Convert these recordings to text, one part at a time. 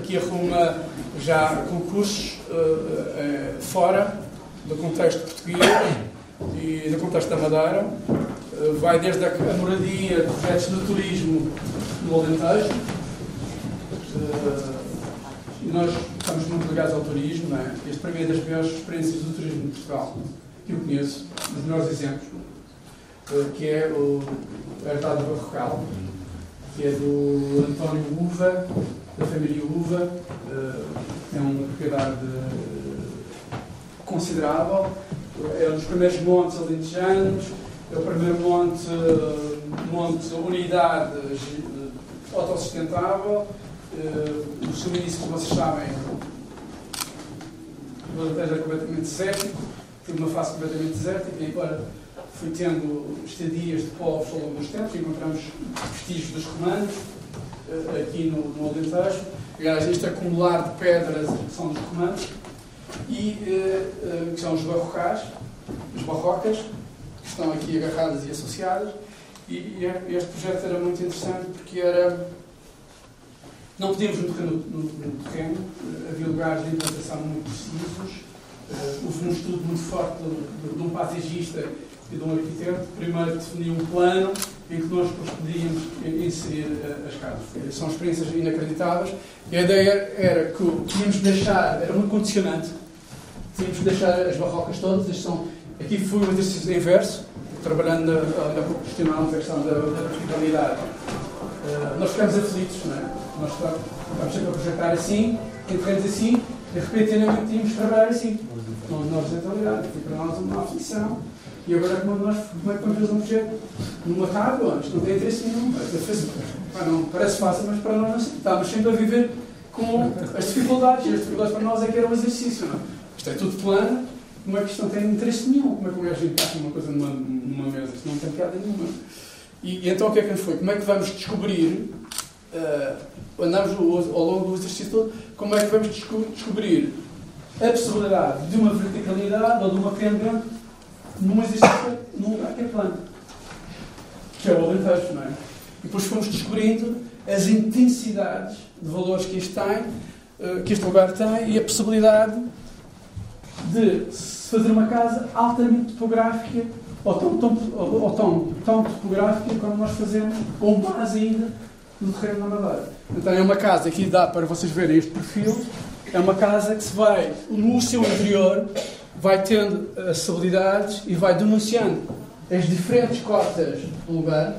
Aqui arruma já concursos uh, uh, fora do contexto português e do contexto da Madeira. Uh, vai desde a, moradia, projetos de turismo no Alentejo. nós estamos muito ligados ao turismo. É? Este para mim é das melhores experiências do turismo em Portugal, que eu conheço, dos melhores exemplos, que é o Herdade Barrocal, que é do António Uva, da família Uva, é uma propriedade considerável, é um dos primeiros montes alentejanos, é o primeiro monte, monte unidade autossustentável, o suministro, como vocês sabem, o Alentejo é completamente desértico, tem uma face completamente desértica e agora foi tendo estadias de povos ao longo dos tempos, encontramos vestígios dos romanos, eh, aqui no, no Alentejo. Aliás, este acumular de pedras que são dos romanos e eh, eh, que são os barrocais, as barrocas, que estão aqui agarradas e associadas. E este projeto era muito interessante porque era. Não podíamos no, no, no terreno, havia lugares de implantação muito precisos, houve um estudo muito forte de, de um paisagista e de um arquiteto, primeiro definia um plano em que nós podíamos inserir eh, as casas. São experiências inacreditáveis. E a ideia era que tínhamos de deixar, era muito condicionante, tínhamos de deixar as barrocas todas, são, aqui foi um exercício inverso, trabalhando na, a questão da, da verticalidade. Uh, nós ficamos aflitos, não é? Nós estamos sempre a projetar assim, entramos assim, de repente tínhamos de trabalhar assim. Não, na horizontalidade, foi para nós uma aflição e agora como, nós, como é que vamos fazer um projeto numa tábua? Isto não tem interesse nenhum. Não, parece fácil, mas para nós não estamos sempre a viver com as dificuldades. E as dificuldades para nós é que era um exercício. Não? É? Isto é tudo plano, como é que isto não tem interesse nenhum? Como é que um gajo encaixa uma coisa numa, numa mesa? Isto não tem piada nenhuma. E, e, então o que é que foi? Como é que vamos descobrir, uh, andamos ao longo do exercício todo, como é que vamos descobrir a possibilidade de uma verticalidade ou de uma pendente num exercício num lugar que é plano, que é o Alentejo, não é? E depois fomos descobrindo as intensidades de valores que isto tem, eh, que este lugar tem, e a possibilidade de se fazer uma casa altamente topográfica, ou tão, tão, ou tão, tão topográfica como nós fazemos, ou mais ainda, no terreno da Madeira. Então é uma casa que dá para vocês verem este perfil, é uma casa que se vai, no seu interior, vai tendo as habilidades e vai denunciando as diferentes cotas do lugar,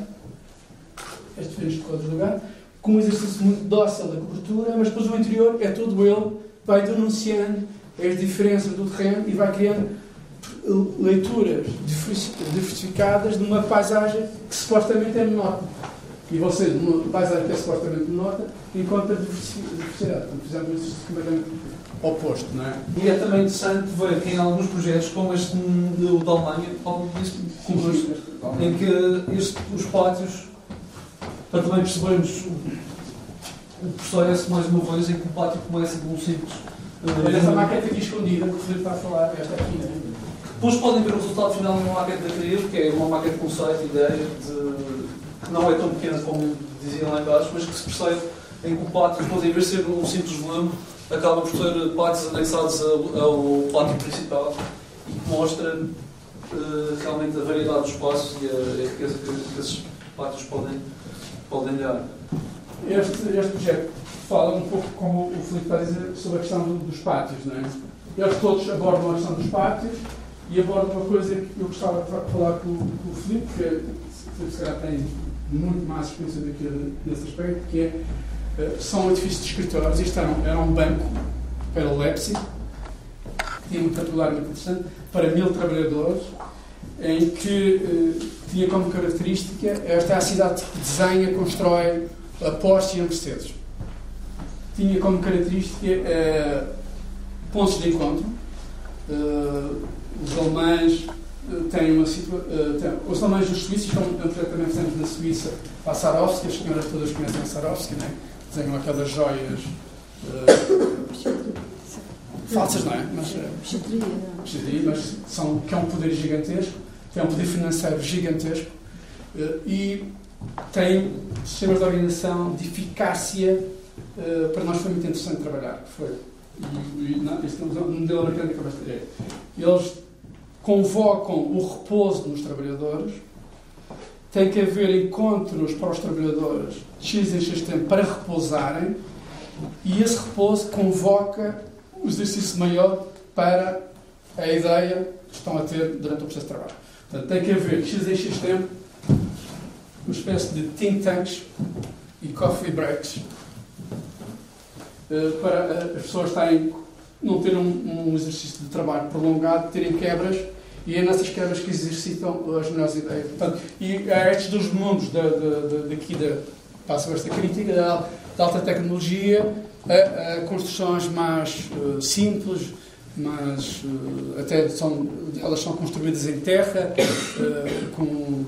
as diferentes cotas do lugar, com um exercício muito dócil da cobertura, mas depois o interior é todo ele, vai denunciando as diferenças do terreno e vai criando leituras diversificadas de uma paisagem que supostamente é menor. E você, numa paisagem que é supostamente menor, encontra diversidade. Portanto, fizemos exercício completamente oposto, não é? E é também interessante ver que em alguns projetos, como este do da Alemanha, em que este, os pátios, para também percebermos o, processo mais uma vez, em que o pátio começa com um simples. Olha essa maquete aqui escondida que o Felipe está a falar, esta aqui, né? Depois podem ver o resultado final numa maquete da Crias, que é uma maquete com conceito, ideia, de, que não é tão pequena como diziam lá embaixo, mas que se percebe em que o pátio, depois, em vez de ser um simples volume, acaba por ter pátios anexados ao, pátio principal e que mostra uh, realmente a variedade dos espaços e a, riqueza que, esses pátios podem, podem dar. Este, este projeto fala um pouco, como o Filipe está a dizer, sobre a questão dos pátios. Não é? Eles todos abordam a questão dos pátios e abordam uma coisa que eu gostava de falar com, com o Filipe, porque o Filipe se calhar tem muito mais experiência daquele, nesse aspecto, que é eh, são edifícios de escritórios. Isto era um, um banco para o Leipzig, que tinha um particular muito interessante, para mil trabalhadores, em que eh, tinha como característica esta é a cidade que desenha, constrói a Porsche e a Mercedes. Tinha como característica eh, pontos de encontro. Eh, os alemães têm uma situação. Os alemães e os suíços estão, também fizemos na Suíça, para a Sarovski, as senhoras todas conhecem a Sarovski, não é? Desenham aquelas joias uh, falsas, não é? Mas, uh, mas são, que é um poder gigantesco, que é um poder financeiro gigantesco uh, e tem sistemas de organização de eficácia uh, para nós foi muito interessante trabalhar. Foi. E, e, não, este é um modelo americano que eu. Eles convocam o repouso nos trabalhadores, tem que haver encontros para os trabalhadores de X em X tempo para repousarem e esse repouso convoca o exercício maior para a ideia que estão a ter durante o processo de trabalho. Portanto, tem que haver X em X tempo uma espécie de think tanks e coffee breaks eh, para as pessoas estarem, não ter um, um exercício de trabalho prolongado, terem quebras e é nessas quebras que exercitam as melhores ideias. Portanto, e há estes dois mundos da, da, da, daqui da, passo esta crítica, da, da alta tecnologia, a, a construções mais uh, simples, mas uh, até são, elas são construídas em terra, uh, com,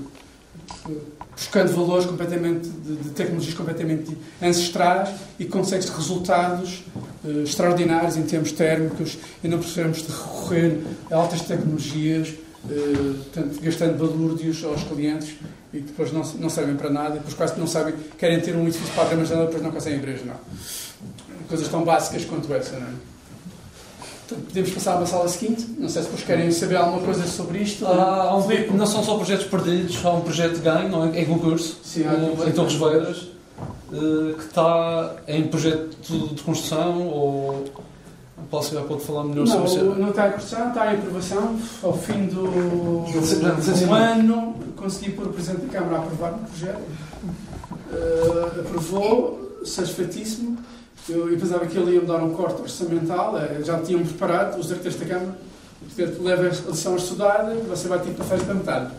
buscando valores completamente de, de, tecnologias completamente ancestrais e consegue resultados extraordinários em termos térmicos e não precisamos de recorrer a altas tecnologias, portanto, gastando balúrdios aos clientes e depois não, não servem para nada, depois quase não sabem, querem ter um edifício para armazenar, depois não conseguem abrir, não. Coisas tão básicas quanto essa, não é? podemos passar à sala seguinte. Não sei se depois querem saber alguma coisa sobre isto. Ah, há um, não são só projetos perdidos, há um projeto de ganho, não é? Em concurso, Sim, em Torres Vedras, eh, que está em projeto de construção ou. Posso, pode falar melhor não, sobre isso? Não está em construção, está em aprovação. Ao fim do, do ano, consegui pôr o Presidente da Câmara a aprovar o projeto. Uh, aprovou, satisfeitíssimo. Eu, eu pensava que ele ia me dar um corte orçamental, eh, já tinham preparado, os arquitetos da Câmara, portanto, leva a lição estudada, você vai ter que fazer para metade.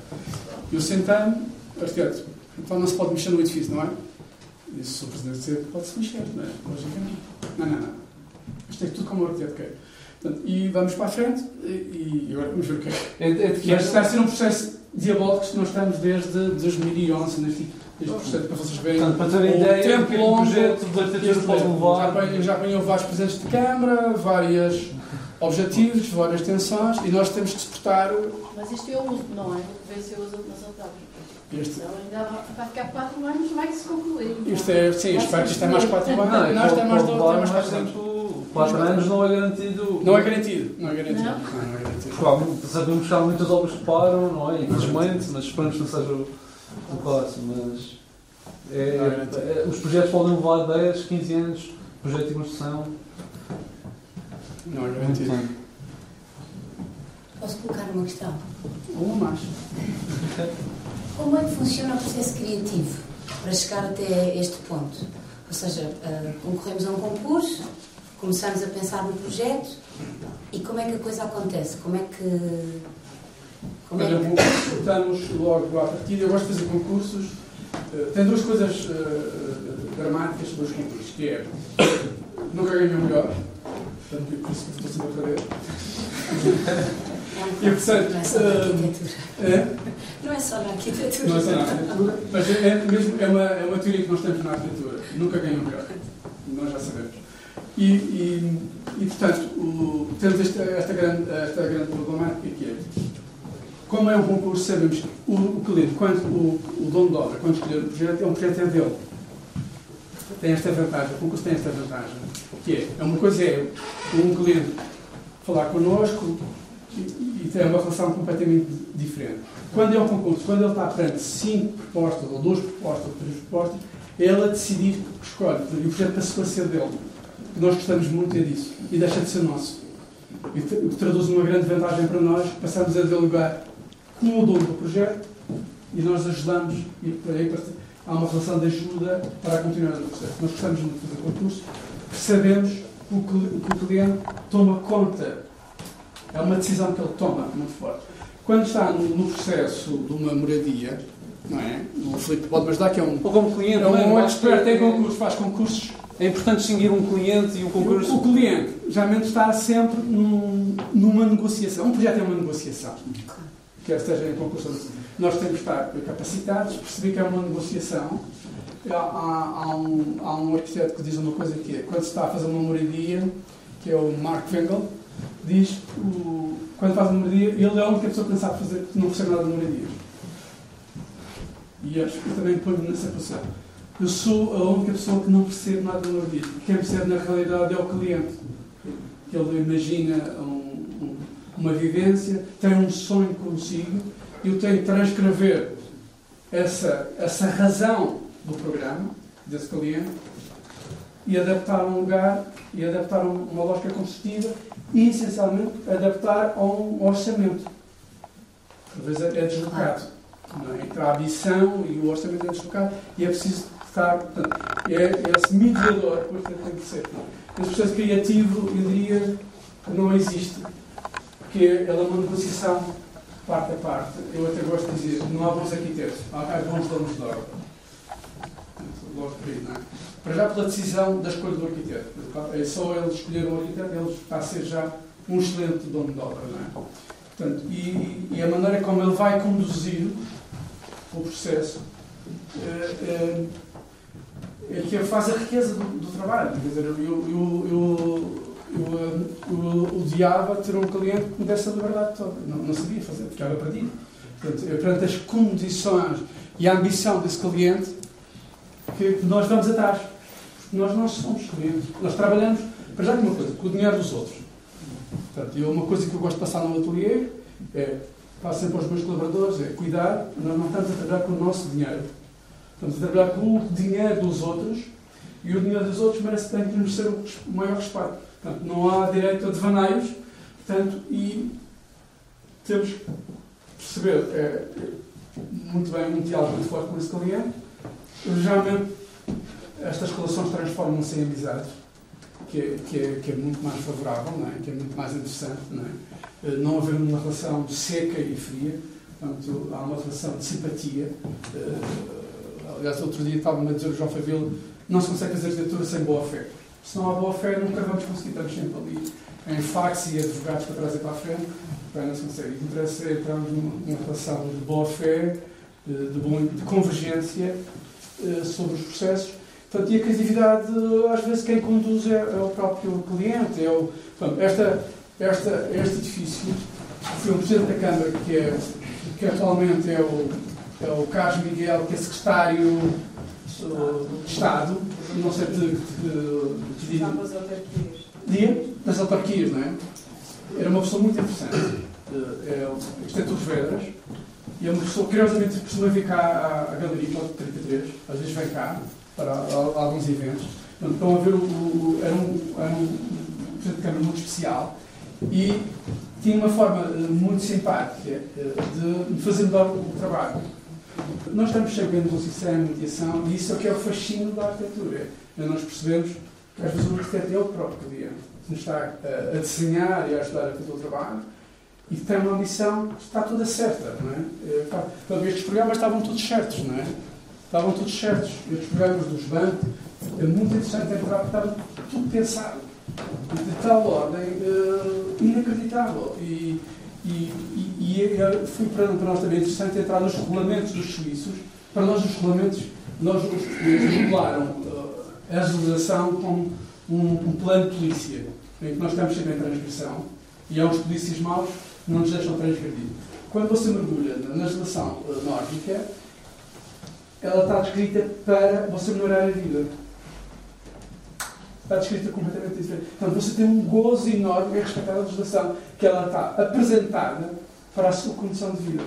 Eu sentei-me, arquiteto, então não se pode mexer no edifício, não é? Disse o Presidente dizer, pode-se mexer, não é? Logicamente. Não, não, não. Isto é tudo como o arquiteto quer. Portanto, e vamos para a frente e, e agora vamos ver o que é. é, é Mas está a ser um processo diabólico que nós estamos desde 2011 neste este projeto para vocês verem. Portanto, para terem ideia, tempo que longo, projeto de arquitetura pode levar. Já apanhou vários presidentes de Câmara, vários objetivos, várias tensões e nós temos que suportar. Mas isto eu uso, não é? Vê se eu uso nas autárquicas. Este... Então ainda vai ficar 4 anos, vai se concluir. Isto é, sim, espero que isto é mais 4 anos. Não, nós temos mais 4 anos. 4 anos não é garantido. Não é garantido. Não é garantido. Não, não é garantido. Claro, sabemos que há muitas obras que param, não é? Infelizmente, mas esperamos que não seja o, caso. Mas é, é, é, os projetos podem levar 10, 15 anos, projeto de construção. Não é garantido. Posso colocar uma questão? Uma mais. Como é que funciona o processo criativo para chegar até este ponto? Ou seja, uh, concorremos a um concurso, começamos a pensar no projeto e como é que a coisa acontece? Como é que. Como é que... Estamos logo à partida. Eu gosto de fazer concursos. Uh, tem duas coisas uh, dramáticas sobre os concursos, que é nunca ganho melhor, portanto, por isso que estou sempre a perder. E, portanto, não é só na arquitetura. É? Não é só na arquitetura. Não é só na arquitetura, mas é, é, mesmo, é, uma, é uma teoria que nós temos na arquitetura. Nunca ganham melhor. Nós já sabemos. E, e, e portanto, o, temos esta, esta, grande, esta grande problemática que é, como é um concurso, sabemos que o, o cliente, quando, o, o dono da obra, quando escolher o projeto, é um projeto é dele. Tem esta vantagem, o concurso tem esta vantagem, que é, é uma coisa é um cliente falar connosco, e, tem uma relação completamente diferente. Quando é um concurso, quando ele está perante cinco propostas, ou duas propostas, ou três propostas, é ele a decidir que escolhe. E o projeto passou a ser dele. E nós gostamos muito é disso. E deixa de ser nosso. E o que traduz uma grande vantagem para nós, passamos a dialogar com o dono do projeto e nós ajudamos, e aí há uma relação de ajuda para a continuidade do processo. Nós gostamos muito fazer concurso, sabemos que o cliente toma conta é uma decisão que ele toma muito forte. Quando está no, processo de uma moradia, não é? O Filipe pode-me ajudar, que é um, Ou como cliente, é um, um expert, tem concursos, faz concursos. É importante distinguir um cliente e um concurso. O, o cliente, geralmente, está sempre num, numa negociação. Um projeto é uma negociação. Quer seja em concurso Nós temos que estar capacitados, perceber que é uma negociação. Há, há, há, um, há um arquiteto que diz uma coisa que é, quando se está a fazer uma moradia, que é o Mark Wengel, diz o, quando faz uma moradia, ele é a única pessoa que não sabe fazer, que não percebe nada de moradias. E acho que também põe-me nessa posição. eu sou a única pessoa que não percebe nada do autismo. Quem percebe na realidade é o cliente. Ele imagina um, um, uma vivência, tem um sonho consigo, eu tenho que transcrever essa, essa razão do programa, desse cliente, e adaptar a um lugar, e adaptar a uma lógica competitiva, e essencialmente adaptar a um orçamento. Vezes é deslocado. É? Entre a ambição e o orçamento é deslocado, e é preciso estar. Portanto, é, é esse mediador depois tem que ser. Esse processo criativo, eu diria não existe, porque ela é uma negociação parte a parte. Eu até gosto de dizer não há bons arquitetos, há bons donos de obra. Logo por aí, não é? Para já pela decisão da escolha do arquiteto. É só ele escolher um arquiteto, ele a ser já um excelente dono de obra, não é? Portanto, e, e a maneira como ele vai conduzir o processo é, é, é que faz a riqueza do, do trabalho. Quer dizer, eu, eu, eu, eu, odiava ter um cliente que me desse a liberdade toda. Não, não sabia fazer, ficava perdido. Portanto, é perante as condições e a ambição desse cliente que nós vamos atrás. Nós não somos clientes. Nós trabalhamos, para já de uma coisa, com o dinheiro dos outros. Portanto, eu, uma coisa que eu gosto de passar no ateliê é, faço sempre aos meus colaboradores, é cuidar, nós não estamos a trabalhar com o nosso dinheiro Estamos a trabalhar com o dinheiro dos outros e o dinheiro dos outros merece tem que nos ser o maior respeito. Portanto, não há direito a devaneios, portanto, e temos que perceber é, muito bem um diálogo muito forte com esse cliente. Geralmente, estas relações transformam-se em amizades, que é, que, é, que é muito mais favorável, não é? que é muito mais interessante. Não, é? Eh, não haver uma relação seca e fria, portanto, há uma relação de simpatia. Uh, Aliás, outro dia estava-me a dizer o João Favilo, não se consegue fazer arquitetura sem boa fé. Se não há boa fé, nunca vamos conseguir. Estamos sempre ali em fax e advogados para trazer para a frente. Não se consegue. O que interessa é entrarmos numa relação de boa fé, de, de, bom, de convergência eh, sobre os processos. Portanto, e a criatividade, às vezes, quem conduz é, é o próprio cliente. É o, portanto, esta, esta, este edifício foi um Presidente da Câmara que, é, que atualmente é o é o Carlos Miguel, que é secretário de Estado, não sei de que dia. Dia? Das autarquias, não é? Era uma pessoa muito interessante. É, isto é tudo Vedras. E é uma pessoa, curiosamente, costuma vir cá à, à Galeria Cláudio 33, às vezes vem cá para alguns eventos. Estão a ver o, o, era um, era um de Câmara muito especial e tinha uma forma eh, muito simpática eh, de fazer mudar o trabalho. Nós estamos sempre em negociação, mediação, e isso é o que é o fascínio da arquitetura. É nós percebemos que às vezes o arquiteto é o próprio cliente, que nos está a, desenhar e a ajudar a fazer o trabalho, e tem uma missão que está toda certa, não é? Então, estes programas estavam todos certos, não é? Estavam todos certos. Estes programas dos bancos, é muito interessante entrar porque estava tudo pensado. De tal ordem uh, inacreditável. E, e, e, e foi para, para nós também interessante entrar nos regulamentos dos suíços. Para nós, os regulamentos, nós os regularam uh, a legislação como um, um, plano de polícia, em que nós estamos sempre em transgressão e há uns polícias maus que não nos deixam transgredir. Quando você mergulha na legislação uh, nórdica, ela está descrita para você melhorar a vida está descrita completamente diferente. Portanto, você tem um gozo enorme em respeitar a legislação, que ela está apresentada para a sua condição de vida.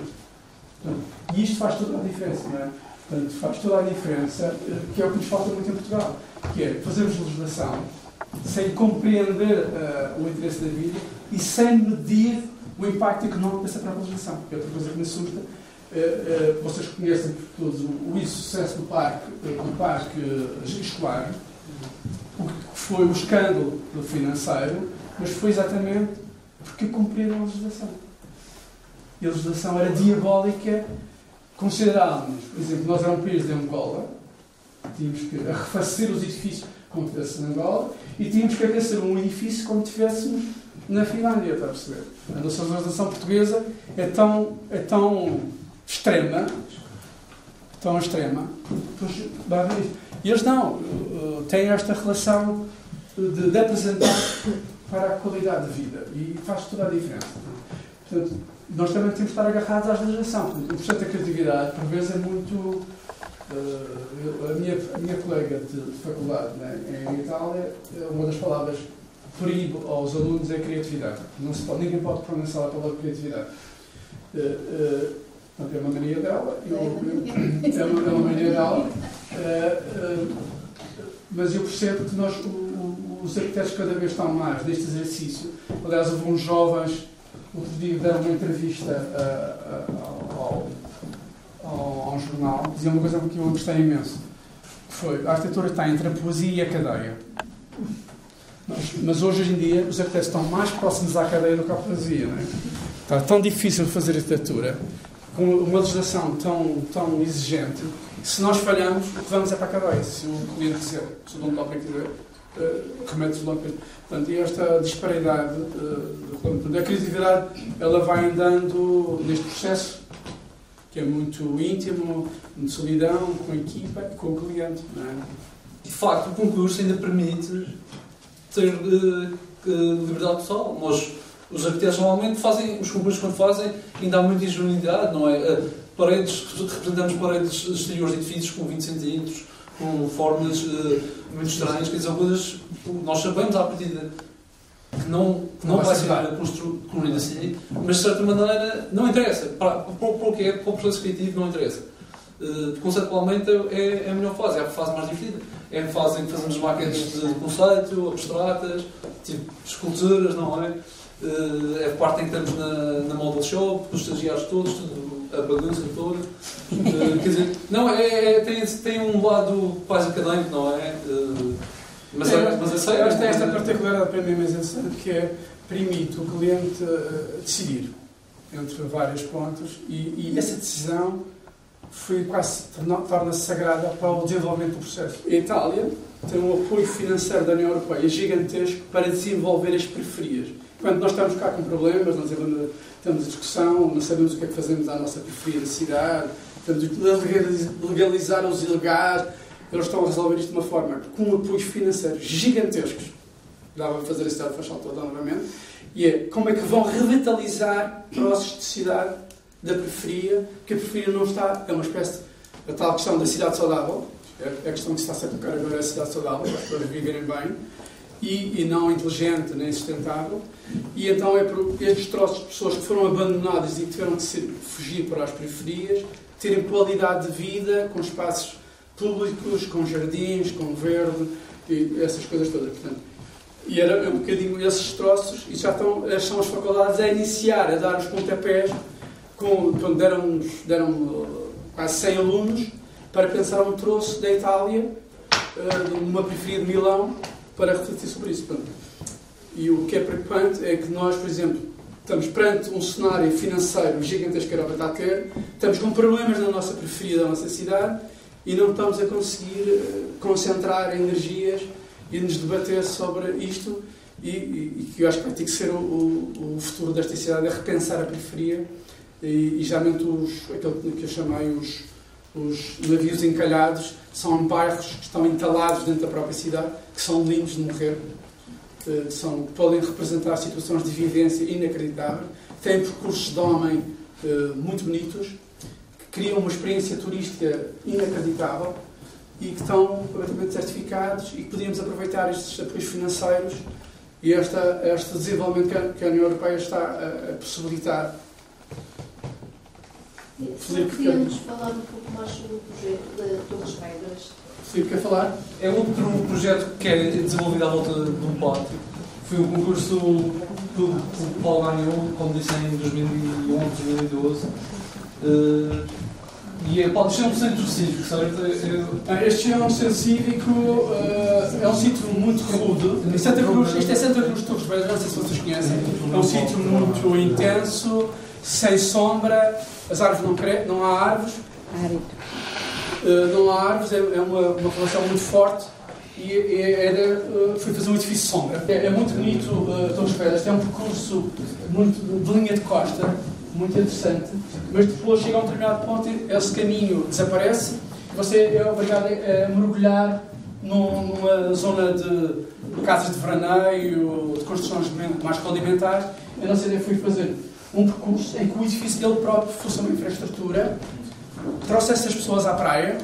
Portanto, e isto faz toda a diferença, não é? Portanto, faz toda a diferença, eh, que é o que nos falta muito em Portugal, que é fazermos legislação sem compreender uh, o interesse da vida e sem medir o impacto económico dessa própria legislação. É outra coisa que me assusta. Uh, uh, vocês conhecem todos o, insucesso do parque, do parque escolar, o que foi o escândalo financeiro, mas foi exatamente porque cumpriram a legislação. E a legislação era diabólica. Considerávamos, por exemplo, nós éramos um país de Angola, tínhamos que refazer os edifícios como tivesse na Angola e tínhamos que aquecer um edifício como tivéssemos na Finlândia, está a perceber? A nossa legislação portuguesa é tão, é tão extrema, tão extrema, e eles não, eh, têm esta relação de, de apresentar para a qualidade de vida e faz toda a diferença. Portanto, nós também temos que estar agarrados à legislação. O processo da criatividade, por vezes, é muito. Uh, a, minha, a minha colega de, de faculdade né, em Itália, uma das palavras proíbe aos alunos é criatividade. Não se pode, ninguém pode pronunciar a palavra criatividade. Uh, uh, é uma mania dela, eu, é, uma, é uma mania dela, uh, mas eu percebo que nós, o, o, os arquitetos cada vez estão mais neste exercício. Aliás, houve uns jovens, outro dia deram uma entrevista ao, ao, ao, jornal, diziam uma coisa que eu gostei imenso. Foi, a arquitetura está entre a poesia e a cadeia. Mas, mas, hoje em dia os arquitetos estão mais próximos à cadeia do que à poesia. Não é? Está tão difícil fazer arquitetura, com uma legislação tão, tão exigente, se nós falhamos, vamos é para a cadeia. Se o cliente quiser, se o dono obra quiser, uh, remete-se logo para Portanto, esta disparidade, uh, a criatividade, ela vai andando neste processo que é muito íntimo, de solidão, com a equipa e com o cliente. É? De facto, o concurso ainda permite ter uh, liberdade total. Nós, os arquitetos normalmente fazem, os concursos quando fazem, ainda há muita ingenuidade, não é? Uh, paredes, representamos paredes exteriores de edifícios com 20 centímetros, com formas uh, muito estranhas, quer dizer, coisas nós sabemos à partida que não, que não, não vai ser construído assim, mas de certa maneira não interessa. Para, para, para o que é, para o processo criativo não interessa. Uh, conceptualmente é, é a melhor fase, é a fase mais divertida. É a fase em que fazemos maquetes de conceito, abstratas, tipo esculturas, não é? Uh, é a parte em que estamos na, na model shop, com os estagiários todos, a bagunça toda. Uh, quer dizer, não, é, é, tem, tem um lado quase académico, não é? Uh, mas, é, mas eu sei, esta, esta particularidade para mim mais interessante que é permite o cliente decidir entre vários pontos e, e essa decisão foi quase torna-se sagrada para o desenvolvimento do processo. A Itália tem um apoio financeiro da União Europeia gigantesco para desenvolver as periferias. Quando nós estamos cá com problemas, nós a discussão, não sabemos o que é que fazemos à nossa periferia da cidade, temos de legalizar os ilegais, eles estão a resolver isto de uma forma com apoios financeiros gigantescos. Dava para fazer a cidade faz toda novamente. E é como é que vão revitalizar processos de cidade da periferia, que a periferia não está, é uma espécie de a tal questão da cidade saudável, é a questão que se está a tocar agora é a cidade saudável, para as pessoas viverem bem, e, e, não inteligente nem sustentável. E então é por estes troços de pessoas que foram abandonadas e que tiveram de ser, fugir para as periferias, terem qualidade de vida, com espaços públicos, com jardins, com verde, e essas coisas todas. Portanto, e era um bocadinho esses troços, e já estão, são as faculdades a iniciar, a dar os pontapés com, quando deram, deram uh, quase 100 alunos para pensar um troço da Itália, uh, numa periferia de Milão, para refletir sobre isso. E o que é preocupante é que nós, por exemplo, estamos perante um cenário financeiro gigantesco que a Europa está a ter, estamos com problemas na nossa periferia da nossa cidade e não estamos a conseguir uh, concentrar energias e nos debater sobre isto e, que eu acho que vai ter que ser o, o, o futuro desta cidade, é repensar a periferia e, e geralmente os, aquilo que eu chamei os, os navios encalhados são bairros que estão entalados dentro da própria cidade, que são lindos de morrer, são, podem representar situações de vivência inacreditáveis, têm percursos de homem uh, muito bonitos, que criam uma experiência turística inacreditável e que estão completamente certificados e que podíamos aproveitar estes apoios financeiros e esta, este desenvolvimento que a, União Europeia está a, a possibilitar Filipe, Podíamos falar um pouco mais sobre o projeto de Torres Vedras. Filipe, quer falar? É outro projeto que é desenvolvido à volta de um pátio. Foi um concurso que o Paulo ganhou, como disse, em 2011, 2012. Uh, e é, pode ser um centro cívico, certo? É, este é um centro cívico, uh, é um sítio muito rude. Santa Cruz, isto é Santa Cruz de Torres Vedras, não sei se vocês conhecem. É um sítio muito intenso, sem sombra, as árvores não, cre... não há árvores. Uh, não há árvores, é, é uma, uma relação muito forte e é, era, uh, foi fazer um edifício sombra. É, é muito bonito uh, Torres Vedras, tem um percurso muito de linha de costa, muito interessante, mas depois chega a um determinado ponto esse caminho desaparece e você é obrigado a, mergulhar numa zona de, de casas de veraneio, de construções mais rudimentares. Eu não sei onde fui fazer um percurso em que o edifício dele próprio fosse uma infraestrutura trouxe essas pessoas à praia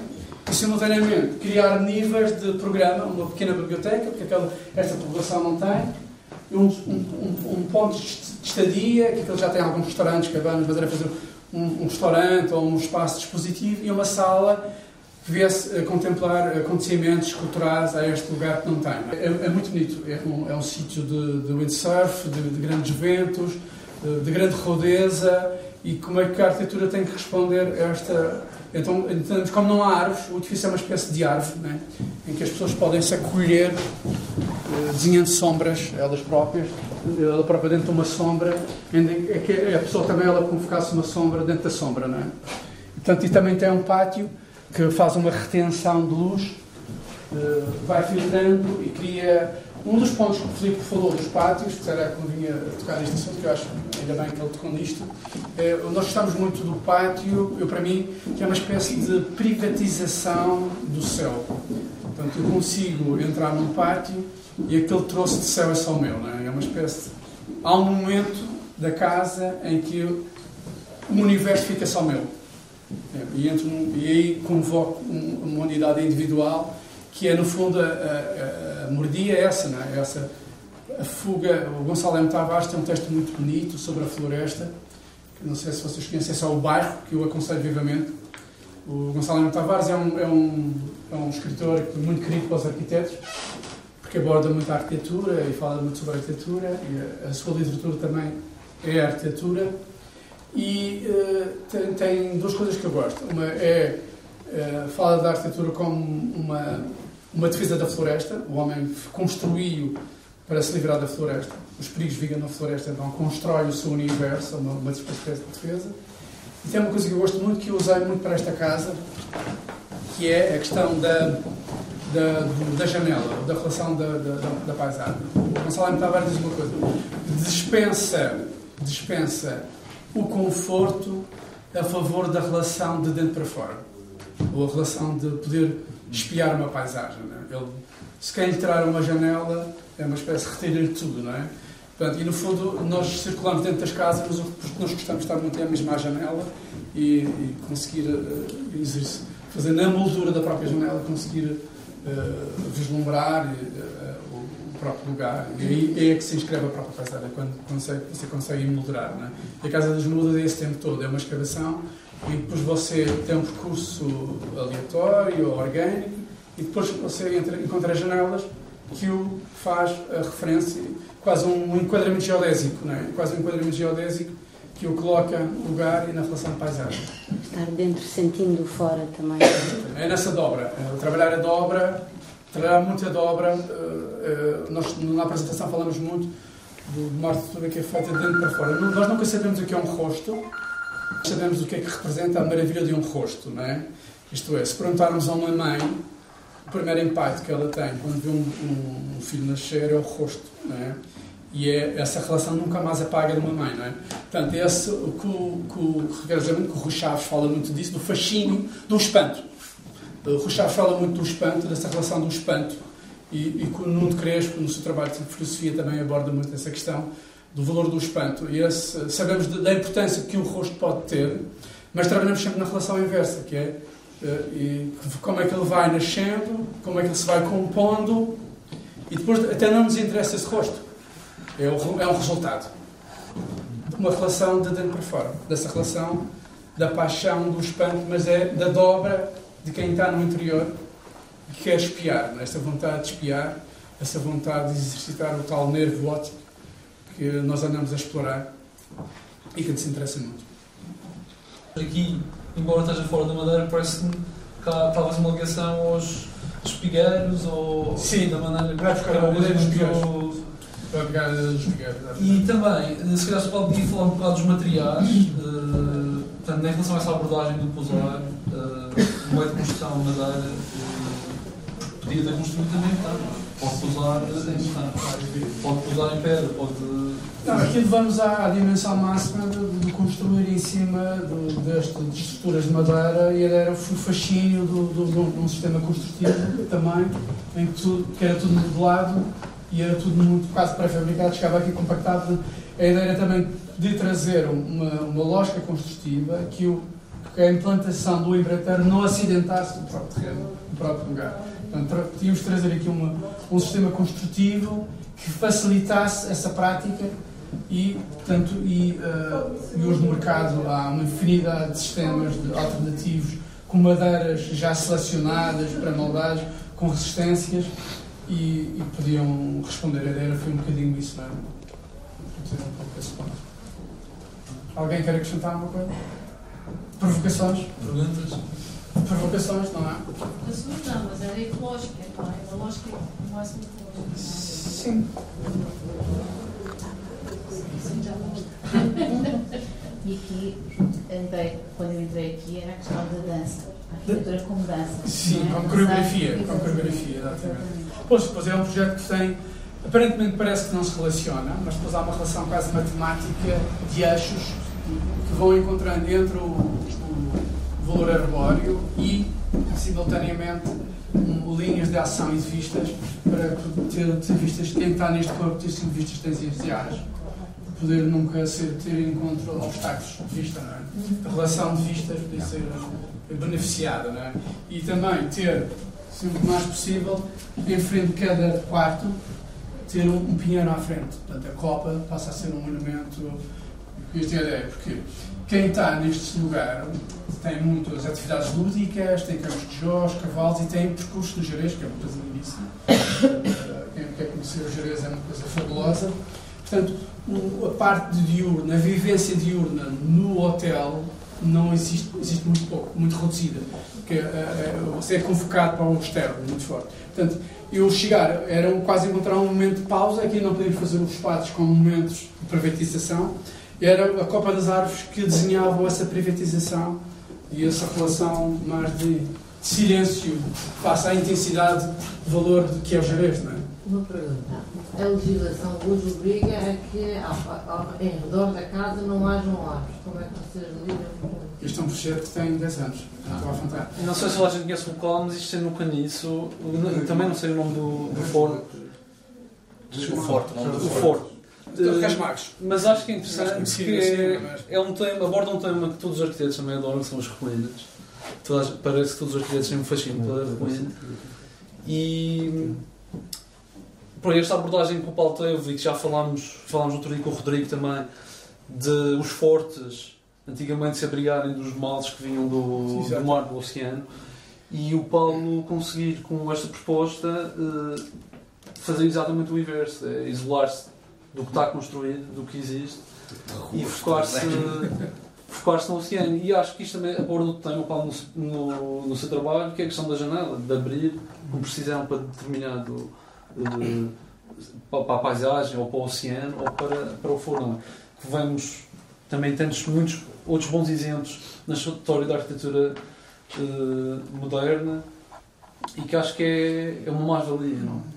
e, simultaneamente, criar níveis de programa, uma pequena biblioteca, porque aquela, esta população não tem, um, um, um, ponto de estadia, que aquele já tem alguns restaurantes, cabanas, mas era fazer um, um restaurante ou um espaço dispositivo e uma sala que viesse a contemplar acontecimentos culturais a este lugar que não tem. É, é muito bonito, é um, é um sítio de, de windsurf, de, de grandes ventos, de, de grande rodeza e como é que a arquitetura tem que responder a esta. Então, como não há árvores, o edifício é uma espécie de árvore, né? em que as pessoas podem se acolher, eh, desenhando sombras, elas próprias, ela própria dentro de uma sombra, em que a pessoa também ela como ficasse uma sombra dentro da sombra. Não é? Portanto, e também tem um pátio que faz uma retenção de luz, eh, vai filtrando e cria um dos pontos que o Filipe falou dos pátios, que será que não vinha tocar neste assunto, que eu acho ainda bem que ele tocou nisto, é, nós gostamos muito do pátio, eu para mim, que é uma espécie de privatização do céu. Portanto, eu consigo entrar num pátio e aquele troço de céu é só meu, não é? É uma espécie de... Há um momento da casa em que o universo fica só meu. É, e, entro num, e aí convoco uma unidade individual que é, no fundo, a, a, a mordia é essa, não é? Essa, a fuga. O Gonçalo M. Tavares tem um texto muito bonito sobre a floresta, que não sei se vocês conhecem, é só o bairro, que eu aconselho vivamente. O Gonçalo M. Tavares é um, é um, é um escritor muito querido para os arquitetos, porque aborda muito a arquitetura e fala muito sobre a arquitetura, e a, a sua literatura também é a arquitetura. E uh, tem, tem duas coisas que eu gosto. Uma é Uh, fala da arquitetura como uma uma defesa da floresta. O homem construiu para se livrar da floresta. Os perigos vivem na floresta, então constrói o seu universo, uma, uma espécie de defesa. E tem uma coisa que eu gosto muito, que eu usei muito para esta casa, que é a questão da, da, da janela, da relação da, da, da paisagem. O Gonçalo Tavares diz uma coisa: dispensa, dispensa o conforto a favor da relação de dentro para fora, ou a relação de poder espiar uma paisagem. É? Ele, se quer entrar uma janela, é uma espécie de retira-lhe tudo, não é? Portanto, e no fundo, nós circulamos dentro das casas porque nós gostamos de estar muito à mesma janela e, e conseguir uh, fazer na moldura da própria janela, conseguir uh, vislumbrar uh, o próprio lugar. E aí é que se inscreve a própria paisagem, quando consegue, você consegue emoldurar. É? E a Casa das Mudas é esse tempo todo, é uma escavação e depois você tem um percurso aleatório ou orgânico e depois você entra, encontra as janelas que o faz a referência, quase um enquadramento geodésico, não é? quase um enquadramento geodésico que o coloca no lugar e na relação de paisagem. Estar dentro sentindo fora também. É nessa dobra. É, trabalhar a dobra, trabalhar muito a dobra. Eh, eh, nós na apresentação falamos muito do uma arquitetura que é feita de dentro para fora. Nós nunca sabemos o que é um rosto, Sabemos o que é que representa a maravilha de um rosto, não é? Isto é, se perguntarmos a uma mãe, o primeiro impacto que ela tem quando vê um, um filho nascer é o rosto, não é? E é, essa relação nunca mais apaga de uma mãe, não é? Portanto, esse, o que o, que o, o fala muito disso, do fascínio, do espanto. O Rui fala muito do espanto, dessa relação do espanto. E, e o Nuno Crespo, no seu trabalho de filosofia, também aborda muito essa questão do valor do espanto. E esse, sabemos da importância que o rosto pode ter, mas trabalhamos sempre na relação inversa, que é uh, e como é que ele vai nascendo, como é que ele se vai compondo, e depois até não nos interessa esse rosto. É, o, é um resultado uma relação de dentro para fora, dessa relação da paixão, do espanto, mas é da dobra de quem está no interior que quer espiar, é? essa vontade de espiar, essa vontade de exercitar o tal nervo óptico que nós andamos a explorar e que nos interessa muito. Aqui, embora esteja fora da Madeira, parece-me que há talvez uma ligação aos espigueiros ou Sim, da maneira vai buscar a dos espigueiros. Vai pegar os espigueiros. E também, se calhar se pode falar um bocado dos materiais, uh, portanto, em relação a essa abordagem do pousar, uh, no meio de construção madeira, uh, podia ter construído também, portanto, Pode pousar em pode pousar em pedra, pode. Não, aqui levamos à, dimensão máxima de, de, construir em cima de, deste, de estruturas de madeira e era o fascínio de um sistema construtivo também, em que, tudo, que era tudo modelado e era tudo muito quase pré-fabricado, chegava aqui compactado. A ideia era também de trazer uma, uma lógica construtiva que o, que a implantação do empreiteiro não acidentasse o próprio terreno, o próprio lugar. Portanto, tínhamos de trazer aqui uma, um sistema construtivo que facilitasse essa prática e, portanto, e, uh, e hoje no mercado há uma infinidade de sistemas de alternativos com madeiras já selecionadas para moldagens, com resistências e, e, podiam responder. A ideia foi um bocadinho isso, não é? Um pouco esse ponto. Alguém quer acrescentar alguma coisa? Provocações? Perguntas? Provocações, não é? Provocações não, mas era ecológica, não é? A lógica não é ecológica. Sim. E aqui, andei, quando eu entrei aqui, era a questão da dança. A arquitetura como dança. Sim, é? com coreografia. Com coreografia, exatamente. Pois, depois é um projeto que tem. Aparentemente parece que não se relaciona, mas depois há uma relação quase matemática de eixos que vão encontrando entre o, o valor arbóreo e, simultaneamente, um, linhas de ação e de vistas para ter, ter vistas. Quem está neste corpo ter sido vistas tangenciais poder nunca ser, ter em conta obstáculos de vista, não é? A relação de vistas poder ser beneficiada, não é? E também ter, sempre o mais possível, em frente de cada quarto, ter um, pinheiro à frente. Portanto, a copa passa a ser um monumento. Esta é a ideia, porque quem está neste lugar tem muitas atividades lúdicas, tem campos de jogos, cavalos e tem percurso do Jerez, que é uma coisa lindíssima. Quem quer conhecer o Jerez é uma coisa fabulosa. Portanto, a parte diurna, a vivência diurna no hotel não existe, existe muito pouco, muito reduzida. Porque, uh, você é convocado para um externo muito forte. Portanto, eu chegar, era quase encontrar um momento de pausa, aqui não podemos fazer os espaços com momentos de privatização, era a Copa das Árvores que desenhavam essa privatização e essa relação mais de, de silêncio face à intensidade de valor que é o Jerez, não é? Uma pergunta. A legislação hoje obriga a que ao, ao, em redor da casa não hajam árvores. Como é que vocês lidam com Este é um projeto que tem 10 anos. Estou a apontar. Não sei se a gente conhece o local, mas isto é no Caniço. Também não sei o nome do, do foro. O forte, não do forte. Mas acho que é interessante porque é, é um tema, aborda um tema que todos os arquitetos também adoram, que são as ruínas. Parece que todos os arquitetos têm um fascínio pela ruína. E por esta abordagem que o Paulo teve e que já falámos, falámos outro dia com o Rodrigo também, de os fortes antigamente se abrigarem dos males que vinham do, Sim, do mar, do oceano, e o Paulo conseguir com esta proposta uh, fazer exatamente o inverso, é isolar-se do que está construído, do que existe, e focar-se focar no oceano. E acho que isto também aborda o tema Paulo no, no, no, seu trabalho, que é a questão da janela, de abrir com precisão para determinado para a paisagem, ou para o oceano, ou para, para o forno. Que vemos também tantos, muitos outros bons exemplos na história da arquitetura uh, moderna e que acho que é, é uma mais-valia, não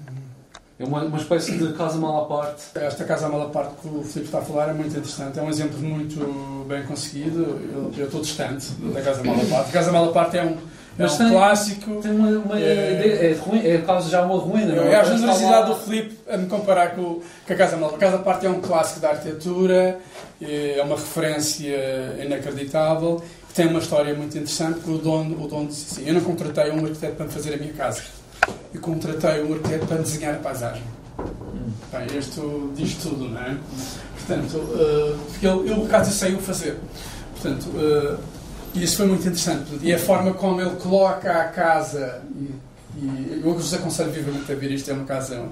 é uma, uma espécie de casa mal à parte. Esta casa mal à parte que o Filipe está a falar é muito interessante. É um exemplo muito bem conseguido. Eu, eu estou distante da casa mal à parte. A casa mal à parte é um, mas é um tem, clássico. Tem uma, uma é, é, ruim, é quase já uma ruína. É, a generosidade do Filipe a me comparar com, com a Casa Malva. A Casa Parte é um clássico da arquitetura, é uma referência inacreditável, tem uma história muito interessante, porque o dono, o dono disse assim, eu não contratei um arquiteto para me fazer a minha casa, eu contratei um arquiteto para desenhar a paisagem. Hum. Bem, isto diz tudo, não é? Portanto, uh, ele, ele cá sei o fazer. Portanto, uh, e isso foi muito interessante. E a forma como ele coloca a casa, e, e eu vos aconselho vivamente a ver isto, é uma casa.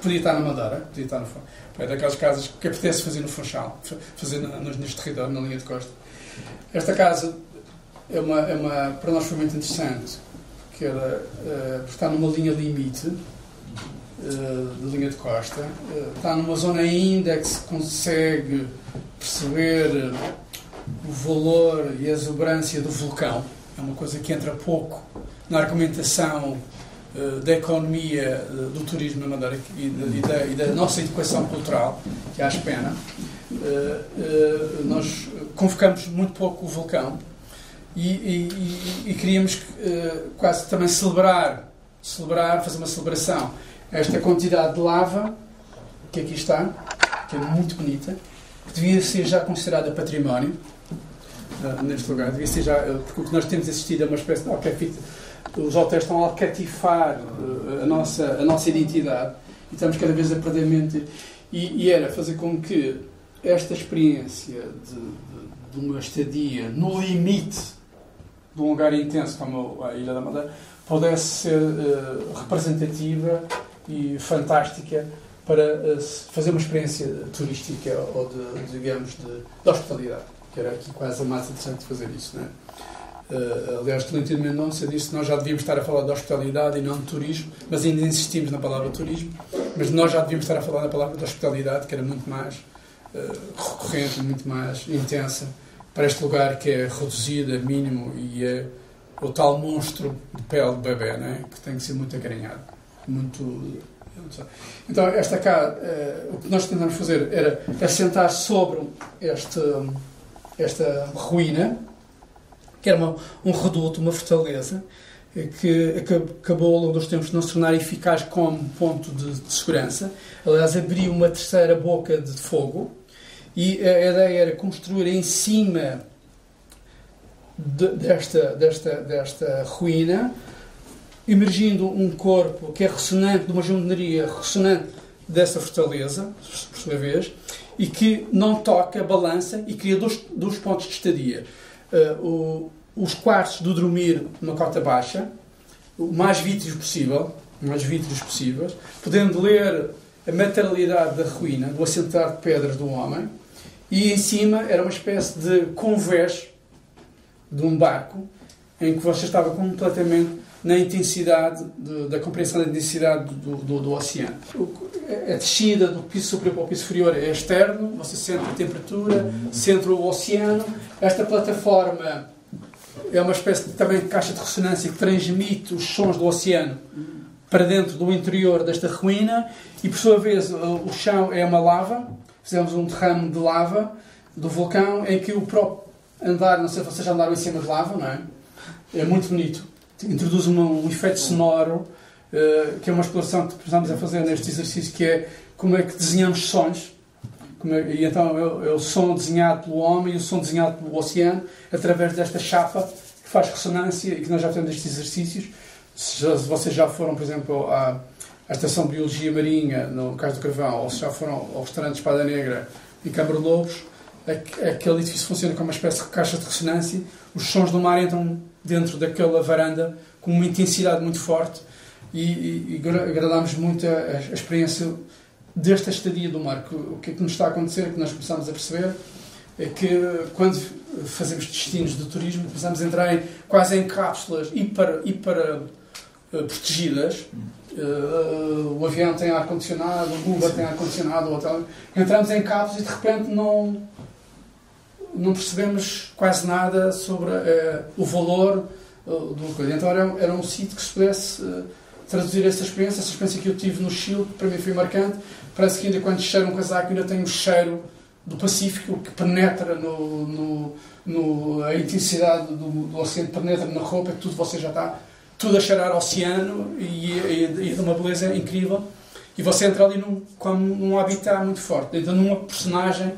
Podia estar na Madeira, podia estar no É daquelas casas que apetece fazer no Funchal, fazer neste território, na linha de costa. Esta casa é uma, é uma, para nós foi muito interessante, que era, uh, está numa linha limite uh, de linha de costa, uh, está numa zona ainda que se consegue perceber o valor e a exuberância do vulcão. É uma coisa que entra pouco na argumentação uh, da economia uh, do turismo na Madeira e, e, da, e, da, nossa educação cultural, que acho pena. Uh, nós convocamos muito pouco o vulcão e, e, queríamos quase também celebrar, celebrar, fazer uma celebração esta quantidade de lava que aqui está, que é muito bonita, que devia ser já considerada património uh, neste lugar. Devia ser já, porque o que nós temos assistido é uma espécie de alcatite. Os hotéis estão a alcatifar uh, a, nossa, a nossa identidade e estamos cada vez a perder mente. E, e era fazer com que esta experiência de, de, de uma estadia no limite de um lugar intenso como a Ilha da Madeira pudesse ser uh, representativa e fantástica para uh, fazer uma experiência turística ou de, digamos, de, de, hospitalidade, que era aqui quase a mais interessante de fazer isso, não é? Uh, aliás, Tolentino Mendonça disse que nós já devíamos estar a falar de hospitalidade e não de turismo, mas ainda insistimos na palavra turismo, mas nós já devíamos estar a falar da palavra de hospitalidade, que era muito mais uh, recorrente, muito mais intensa, para este lugar que é reduzido a mínimo e é o tal monstro de pele de bebê, né? que tem que ser muito acarinhado. Muito. Então, esta cá, uh, o que nós tentamos fazer era assentar sobre este, esta ruína, que era uma, um reduto, uma fortaleza, que acabou ao longo dos tempos de não se tornar eficaz como ponto de, de segurança. Aliás, abriu uma terceira boca de fogo e a ideia era construir em cima de, desta, desta, desta ruína, emergindo um corpo que é ressonante, de uma geometria ressonante dessa fortaleza, por sua vez, e que não toca, balança e cria dois, dois pontos de estadia. Uh, o, os quartos do dormir numa cota baixa, o mais vítreos possível, mais vítreos possíveis, podendo ler a materialidade da ruína, do assentar de pedras do homem, e em cima era uma espécie de convés de um barco em que você estava completamente na intensidade de, da compreensão da intensidade do, do, do, oceano. A descida do piso superior para o piso inferior é externo, você sente a temperatura, sente o oceano. Esta plataforma é uma espécie de, também de caixa de ressonância que transmite os sons do oceano para dentro do interior desta ruína e, por sua vez, o chão é uma lava. Fizemos um derrame de lava do vulcão em que o próprio andar, não sei se vocês já andaram em cima de lava, não é? É muito bonito. Introduz uma, um efeito sonoro, que é uma exploração que precisamos a fazer neste exercício, que é como é que desenhamos sons. É, e então é, é, o som desenhado pelo homem e o som desenhado pelo oceano, através desta chapa que faz ressonância e que nós já temos estes exercícios. Se, já, se vocês já foram, por exemplo, à, à Estação de Biologia Marinha, no Cais do Carvão, ou se já foram ao restaurante Espada Negra em Câmara Lobos, aquele edifício funciona como uma espécie de caixa de ressonância, os sons do mar entram dentro daquela varanda com uma intensidade muito forte e, e, e agradámos muito a, a, experiência desta estadia do mar. O que é que nos está a acontecer, que nós começamos a perceber, é que quando fazemos destinos de turismo, começamos a entrar em, quase em cápsulas hiper, hiper uh, protegidas. Uh, o avião tem ar-condicionado, o Uber tem ar-condicionado, o hotel. Entramos em cápsulas e de repente não não percebemos quase nada sobre uh, o valor do coisa. Então era, era, um sítio que se pudesse traduzir essa experiência, essa experiência que eu tive no Chile, que para mim foi marcante. Parece que ainda quando cheiro um casaco ainda tem o cheiro do Pacífico que penetra no, no, no a intensidade do, do, oceano penetra na roupa, tudo você já está tudo a cheirar oceano e, e, e de uma beleza incrível. E você entra ali num, como num habitat muito forte, dentro de uma personagem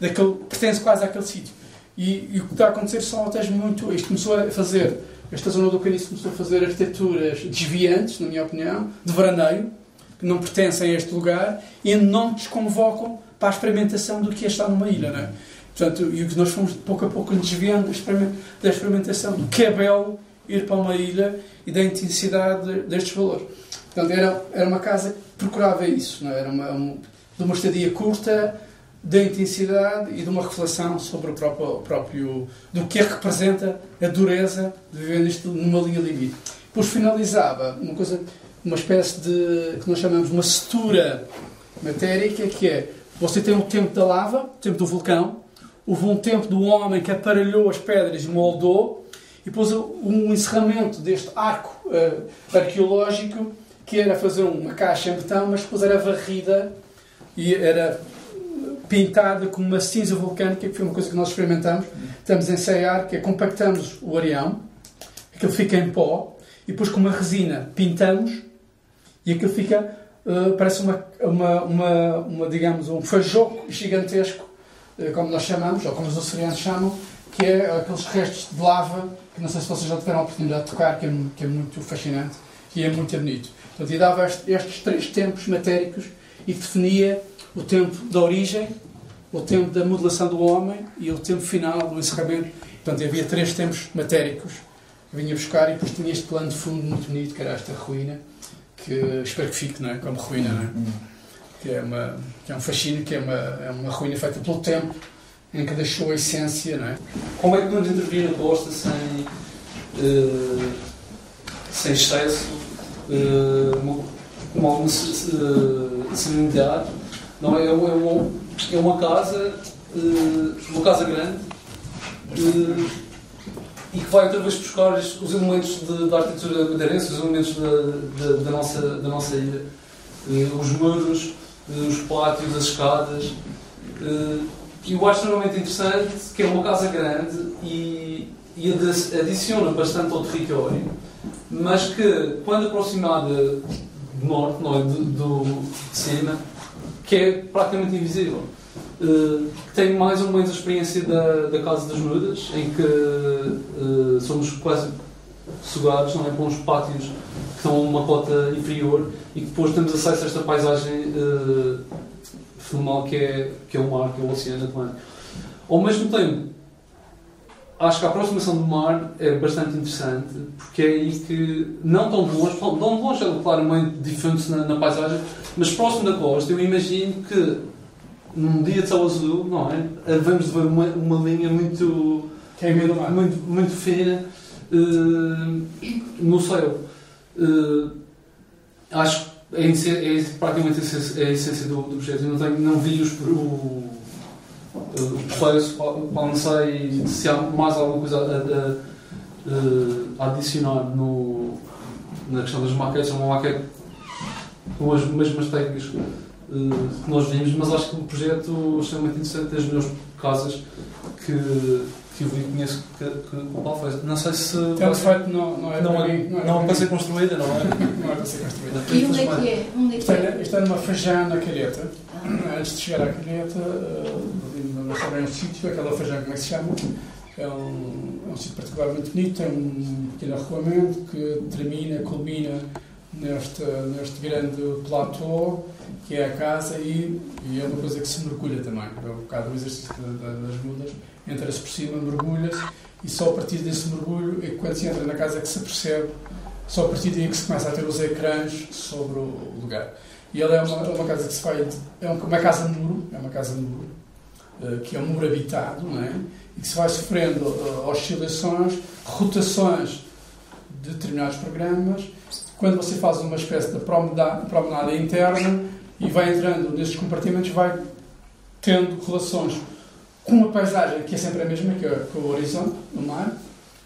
daquele, pertence quase àquele sítio. E, e, o que está a acontecer são hotéis muito. Isto começou a fazer, esta zona do Caniço começou a fazer arquiteturas desviantes, na minha opinião, de veraneio, que não pertencem a este lugar e não nos convocam para a experimentação do que é estar numa ilha, não é? Portanto, e o que nós fomos pouco a pouco desviando da experimentação do que é belo ir para uma ilha e da intensidade destes valores. Portanto, era, era uma casa que procurava isso, não é? Era uma, de uma estadia curta, da intensidade e de uma reflexão sobre o próprio, próprio do que é que representa a dureza de viver nisto numa linha limite. Depois finalizava uma coisa, uma espécie de que nós chamamos uma setura matérica, que é você tem o tempo da lava, o tempo do vulcão, houve um tempo do homem que aparelhou as pedras e moldou, e depois um encerramento deste arco uh, arqueológico que era fazer uma caixa em betão, mas depois era varrida e era pintada como uma cinza vulcânica, que foi uma coisa que nós experimentamos. Estamos a ensaiar, que é compactamos o areão, aquilo fica em pó, e depois com uma resina pintamos, e aquilo fica, uh, parece uma, uma, uma, uma, digamos, um fajoco gigantesco, uh, como nós chamamos, ou como os oceanos chamam, que é aqueles restos de lava, que não sei se vocês já tiveram a oportunidade de tocar, que é, que é muito fascinante e é muito bonito. Portanto, e dava estes três tempos matéricos e definia o tempo da origem, o tempo da modelação do homem e o tempo final do encerramento. Portanto, havia três tempos matéricos que vinha buscar e depois tinha este plano de fundo muito bonito, que era esta ruína, que espero que fique não é? como ruína, não é? Que, é uma, que é um fascínio, que é uma, é uma ruína feita pelo tempo, em que deixou a essência, não é? Como é que podemos intervir na costa sem, uh, sem excesso, uh, com alguma uh, serenidade? Não, é, é, uma, é uma casa, uh, uma casa grande, e que vai outra vez buscar os elementos da arquitetura madeirense, os elementos da, da, da, nossa, da nossa ilha. os muros, os pátios, as escadas. E eu acho extremamente interessante que é uma casa grande e, e adiciona bastante ao território, mas que, quando aproximada do norte, não é? do, do de cima, que é praticamente invisível. Uh, tenho mais ou menos a experiência da, da Casa das Nudas, em que uh, somos quase sugados não é, para uns pátios que estão a uma cota inferior e que depois temos acesso a esta paisagem uh, fenomenal que é, que é o mar, que é o Oceano Atlântico. Ao mesmo tempo, acho que a aproximação do mar é bastante interessante, porque é aí que, não tão longe, tão longe é claramente diferente na, na paisagem, mas próximo da costa, eu imagino que num dia de céu azul, não é? Vamos ver uma, uma linha muito, que é muito, muito, muito fina uh, no céu. Uh, acho que é, é, praticamente a essência do, do projeto. Eu não, tenho, não vi os, o, o processo, não sei se há mais alguma coisa a, a, a adicionar no, na questão das maquetes. É uma maquete com as mesmas técnicas uh, que nós vimos, mas acho que o projeto é extremamente interessante, das melhores casas que, que eu vi conheço que, que, o Paulo fez. Não sei se. Então, de facto, não, não é, não, é, não, é, não é para ser construída, não é? não é para ser construída. E onde é que é? Onde é que é? Isto é numa fajã na Calheta. Ah. Antes de chegar à Calheta, uh, não sabem um sítio, aquela fajã, como é que se chama? É um, é um sítio particularmente bonito, tem um pequeno arruamento que termina, culmina neste, neste grande platô que é a casa e, e, é uma coisa que se mergulha também. É um bocado o exercício das mudas. Entra-se por cima, mergulha-se e só a partir desse mergulho é que quando se entra na casa é que se percebe, só a partir daí que se começa a ter os ecrãs sobre o lugar. E ela é uma, é uma casa que se vai. É uma casa muro, é uma casa muro, eh, que é um muro habitado, não é? E que se vai sofrendo uh, oscilações, rotações de determinados programas quando você faz uma espécie de promenada, promenada interna e vai entrando nesses compartimentos, vai tendo relações com a paisagem, que é sempre a mesma, que é, que é o horizonte, o mar,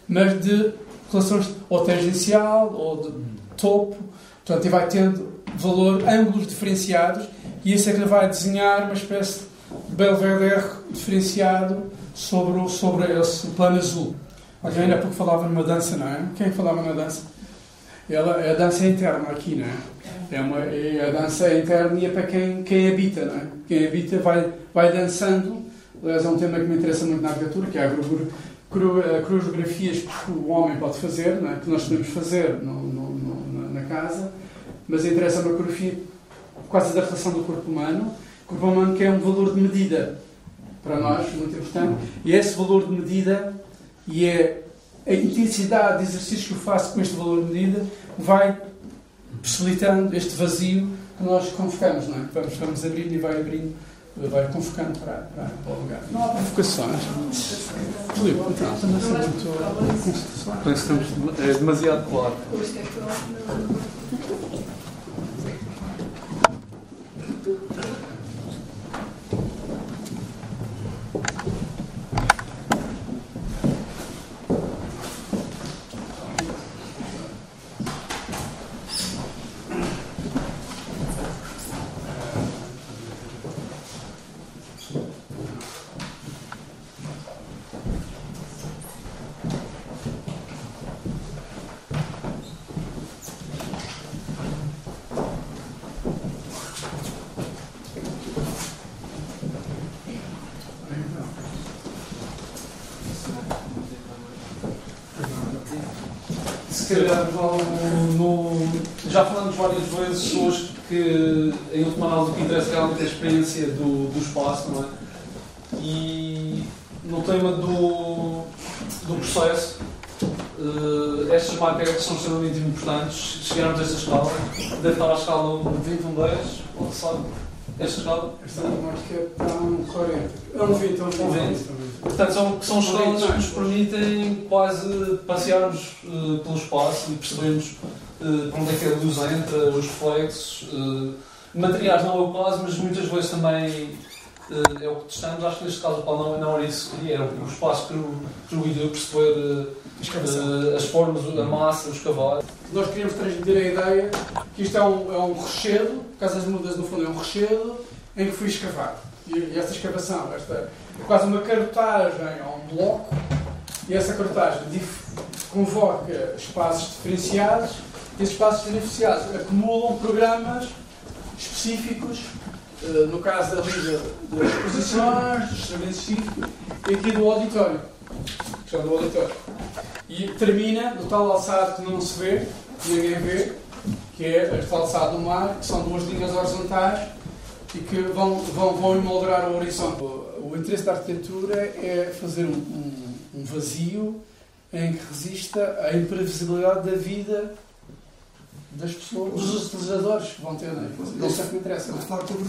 mas de relações ou tangencial ou de topo, portanto, e vai tendo valor, ângulos diferenciados, e isso é que vai desenhar uma espécie de belvedere diferenciado sobre, o, sobre esse plano azul. Olha, ainda há pouco falava numa dança, não é? Quem é falava na dança? ela, a dança é interna aqui, não é? é uma, é a dança é interna e é para quem, quem habita, não é? Quem habita vai, vai dançando. Aliás, é um tema que me interessa muito na arquitetura, que é a coreografias que o homem pode fazer, é? que nós podemos fazer no, no, no, na casa, mas interessa uma coreografia quase da relação do corpo humano, corpo humano que é um valor de medida para nós, muito importante, e esse valor de medida e é a intensidade de exercício que eu faço com este valor de medida vai possibilitando este vazio que nós convocamos, não é? Vamos, vamos abrindo e vai abrindo, vai convocando para, para, para o lugar. Não há provocações. São muito. É demasiado claro. Calhar no, já falamos várias vezes hoje que em última análise o que interessa realmente é a experiência do, do espaço, não é? E no tema do, do processo, uh, estas maquetes são extremamente importantes. Chegarmos a esta escala, deve estar à escala 20, um 10, ou sabe? Esta escala? Esta marca está um 40. É um 20, é um 20. Portanto, são, são escalas que nos permitem quase passearmos uh, pelo espaço e percebermos uh, para onde é que a luz entra, os reflexos. Uh, materiais não é o caso, mas muitas vezes também é o que testamos. Acho que neste caso o Paulo não, não era isso que era o espaço que permitiu perceber as formas, a massa, os cavalos. Nós queríamos transmitir a ideia que isto é um, é um rochedo, Casas Mudas no fundo é um rochedo, em que fui escavado. E, e esta escavação, esta é quase uma carotagem a um bloco, e essa carotagem convoca espaços diferenciados, e esses espaços diferenciados acumulam programas específicos, eh, no caso da liga das exposições, dos serviços cívicos, e aqui do auditório, do auditório. E termina no tal alçado que não se vê, que ninguém vê, que é este alçado do mar, que são duas linhas horizontais e que vão, vão, vão emoldrar o horizonte o interesse da arquitetura é fazer um, um, um, vazio em que resista à imprevisibilidade da vida das pessoas, dos utilizadores que vão ter. Não é? Isso é o que me interessa. Não é? Falar sobre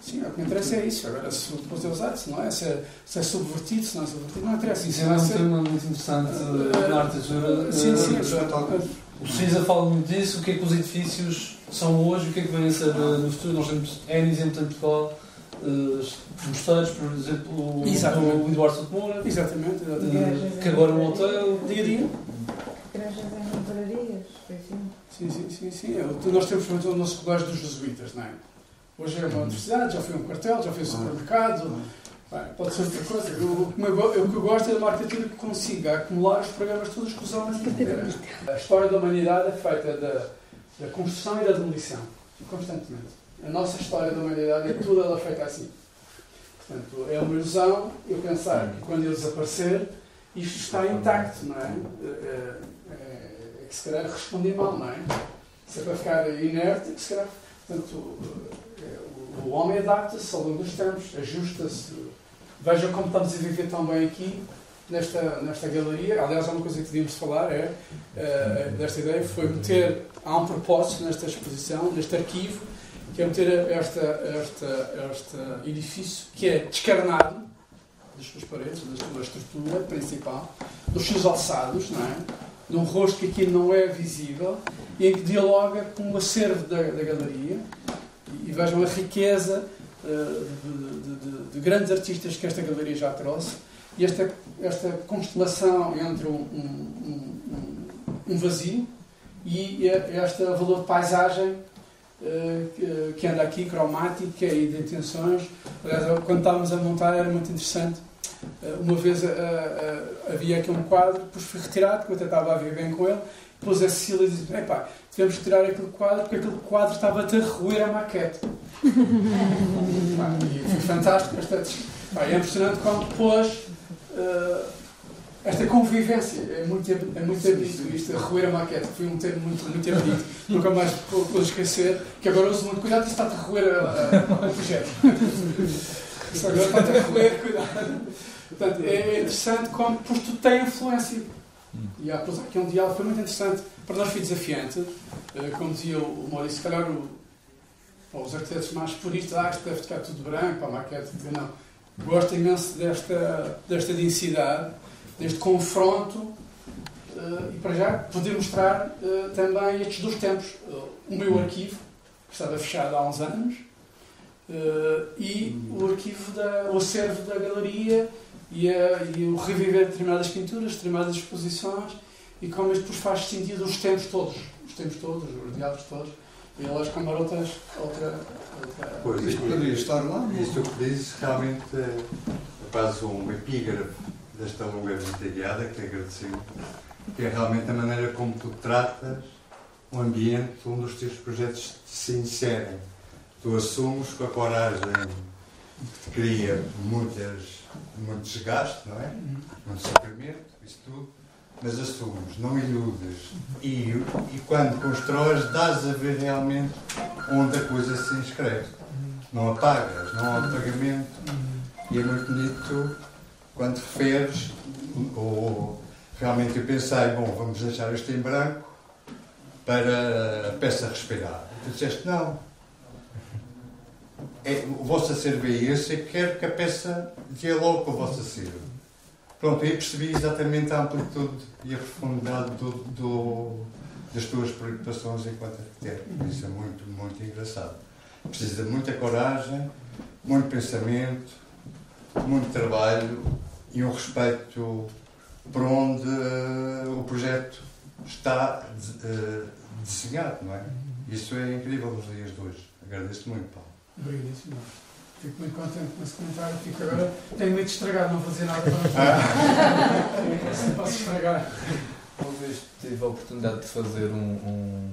Sim, o que me interessa é isso. Agora, se depois é usado, se não é, se é, se é subvertido, se não é subvertido, não interessa. Isso é um ser... tema muito interessante uh, na arquitetura. Sim, sim. Uh, o CISA fala muito disso, o que é que os edifícios são hoje, o que é que vem a ser no futuro. Nós temos N exemplo em Portugal mosteiros, por exemplo, o Eduardo Sotomora. Exatamente, exatamente. que agora é um hotel. Dia a dia. Igrejas em livrarias, Sim, sim, sim. sim. Nós temos, por exemplo, o nosso colégio dos jesuítas, não é? Hoje é uma universidade, já foi um quartel, já foi um supermercado. Bem, pode ser outra coisa. Eu, o que eu gosto é de uma arquitetura que consiga acumular os programas todos que os homens. A história da humanidade é feita da, da construção e da demolição, constantemente. A nossa história da humanidade é toda ela feita assim. Portanto, é uma ilusão eu pensar que quando eu desaparecer, isto está intacto, não é? É, é, é que se calhar respondi mal, não é? Se é para ficar inerte, que se calhar. Portanto, é, o homem adapta-se ao longo dos tempos, ajusta-se. Veja como estamos a viver tão bem aqui, nesta, nesta galeria. Aliás, há uma coisa que devíamos falar, é, é desta ideia, foi meter, há um propósito nesta exposição, neste arquivo, que é meter esta, esta, este edifício que é descarnado das suas paredes, da sua estrutura principal, dos seus alçados, não é? num rosto que aqui não é visível e em que dialoga com o acervo da, da galeria e, e vejam a riqueza uh, de, de, de, grandes artistas que esta galeria já trouxe e esta, esta constelação entre um, um, um, um vazio e este valor de paisagem que anda aqui, cromática e de intenções. Aliás, quando estávamos a montar era muito interessante. Eh, uma vez eh, havia aqui um quadro, depois foi retirado, porque eu até estava a ver bem com ele. Depois a Cecília disse: Epá, tivemos que tirar aquele quadro porque aquele quadro estava-te a roer a maquete. e foi fantástico. é impressionante como depois esta convivência é muito, é muito bonito, isto, roer a maquete, foi um termo muito, muito bonito, nunca mais vou esquecer, que agora uso muito cuidado, isto está-te a roer o projeto. Isto agora está-te a roer, cuidado. Portanto, é, é interessante como, porque tu tem influência. E há aqui um diálogo, foi muito interessante, para nós foi desafiante, eh, como dizia o Maurício, se calhar o, os arquitetos mais puristas, ah, isto deve ficar tudo branco, a maquete, não. Gosto imenso desta, desta densidade, deste confronto uh, e para já poder mostrar uh, também estes dois tempos. Uh, o meu arquivo, que estava fechado há uns anos, e o arquivo, da, o acervo da galeria e, a, e o reviver de determinadas pinturas, determinadas exposições e como isto depois faz sentido os tempos todos, os tempos todos, os diálogos todos. E elas camarotas, outra, outra. Pois, isto poderia estar lá. Isto que dizes realmente é quase um epígrafe desta longa visita guiada, que te agradecemos, que é realmente a maneira como tu tratas o ambiente onde os teus projetos se inserem. Tu assumes com a coragem que cria muitas, muito desgaste, não é? Muito sofrimento, isso tudo, mas assumes, não iludes. E, e quando constróis, dás a ver realmente onde a coisa se inscreve. Não apagas, não há apagamento. E é muito bonito quando referes, ou realmente eu pensei, bom, vamos deixar isto em branco para a peça respirar. Tu disseste, não. É, o vosso acervo é esse, quero que a peça dialogue com o vosso acervo. Pronto, aí percebi exatamente a amplitude e a profundidade do, do, das tuas preocupações enquanto arquiteto. Isso é muito, muito engraçado. Precisa de muita coragem, muito pensamento, muito trabalho e um respeito por onde uh, o projeto está uh, desenhado, não é? Isso é incrível nos dias de hoje. Agradeço muito, Paulo. Obrigadíssimo. Fico muito contente com esse comentário. Fico agora, tenho medo de estragar, não vou dizer nada para assim posso estragar. Uma vez tive a oportunidade de fazer um, um,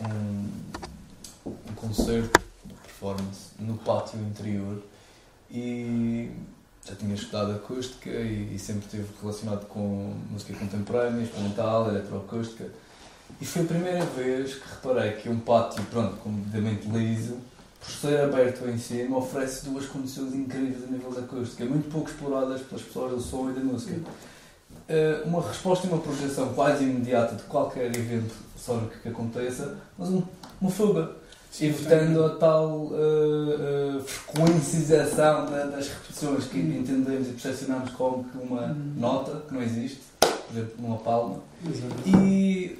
um, um concerto de performance no pátio interior e já tinha estudado acústica e, e, sempre estive relacionado com música contemporânea, experimental, eletroacústica. E foi a primeira vez que reparei que um pátio, pronto, completamente liso, por ser aberto em si, me oferece duas condições incríveis a nível da acústica, muito pouco exploradas pelas pessoas do som e da música. Uh, uma resposta e uma projeção quase imediata de qualquer evento sónico que aconteça, mas um, uma fuga, evitando a tal uh, uh, frequencização da, das repetições que hum. entendemos e percepcionamos como uma hum. nota que não existe, por exemplo, numa palma. E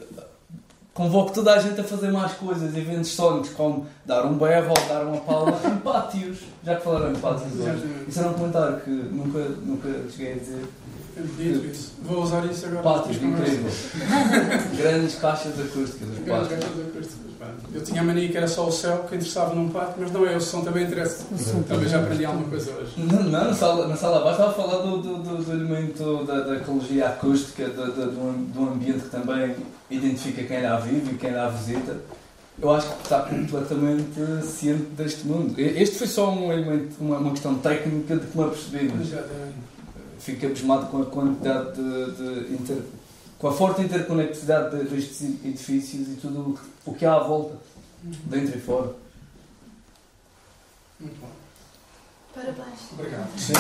convoco toda a gente a fazer mais coisas, eventos sónicos, como dar um berro ou dar uma palma em pátios. Já que falaram em pátios hoje. Isso era um comentário que nunca, nunca cheguei a dizer. Dito isso. Vou usar isso agora. Pátios, incrível. Grandes caixas acústicas. Grandes caixas acústicas. Eu tinha a mania que era só o céu que interessava num pátio, mas não é, o som também interessa. Talvez já aprendi alguma coisa hoje. Não, não na sala, na sala abaixo estava a falar do, do, do, do elemento da, da ecologia acústica, do, do, do ambiente que também identifica quem lá vive e quem lá visita. Eu acho que está completamente ciente deste mundo. Este foi só um elemento, uma, uma questão técnica de que me apercebi, mas fico abismado com a quantidade de, de inter, com a forte interconectividade destes edifícios e tudo o que há à volta, dentro e fora. Muito bom. Parabéns. Obrigado. Sim.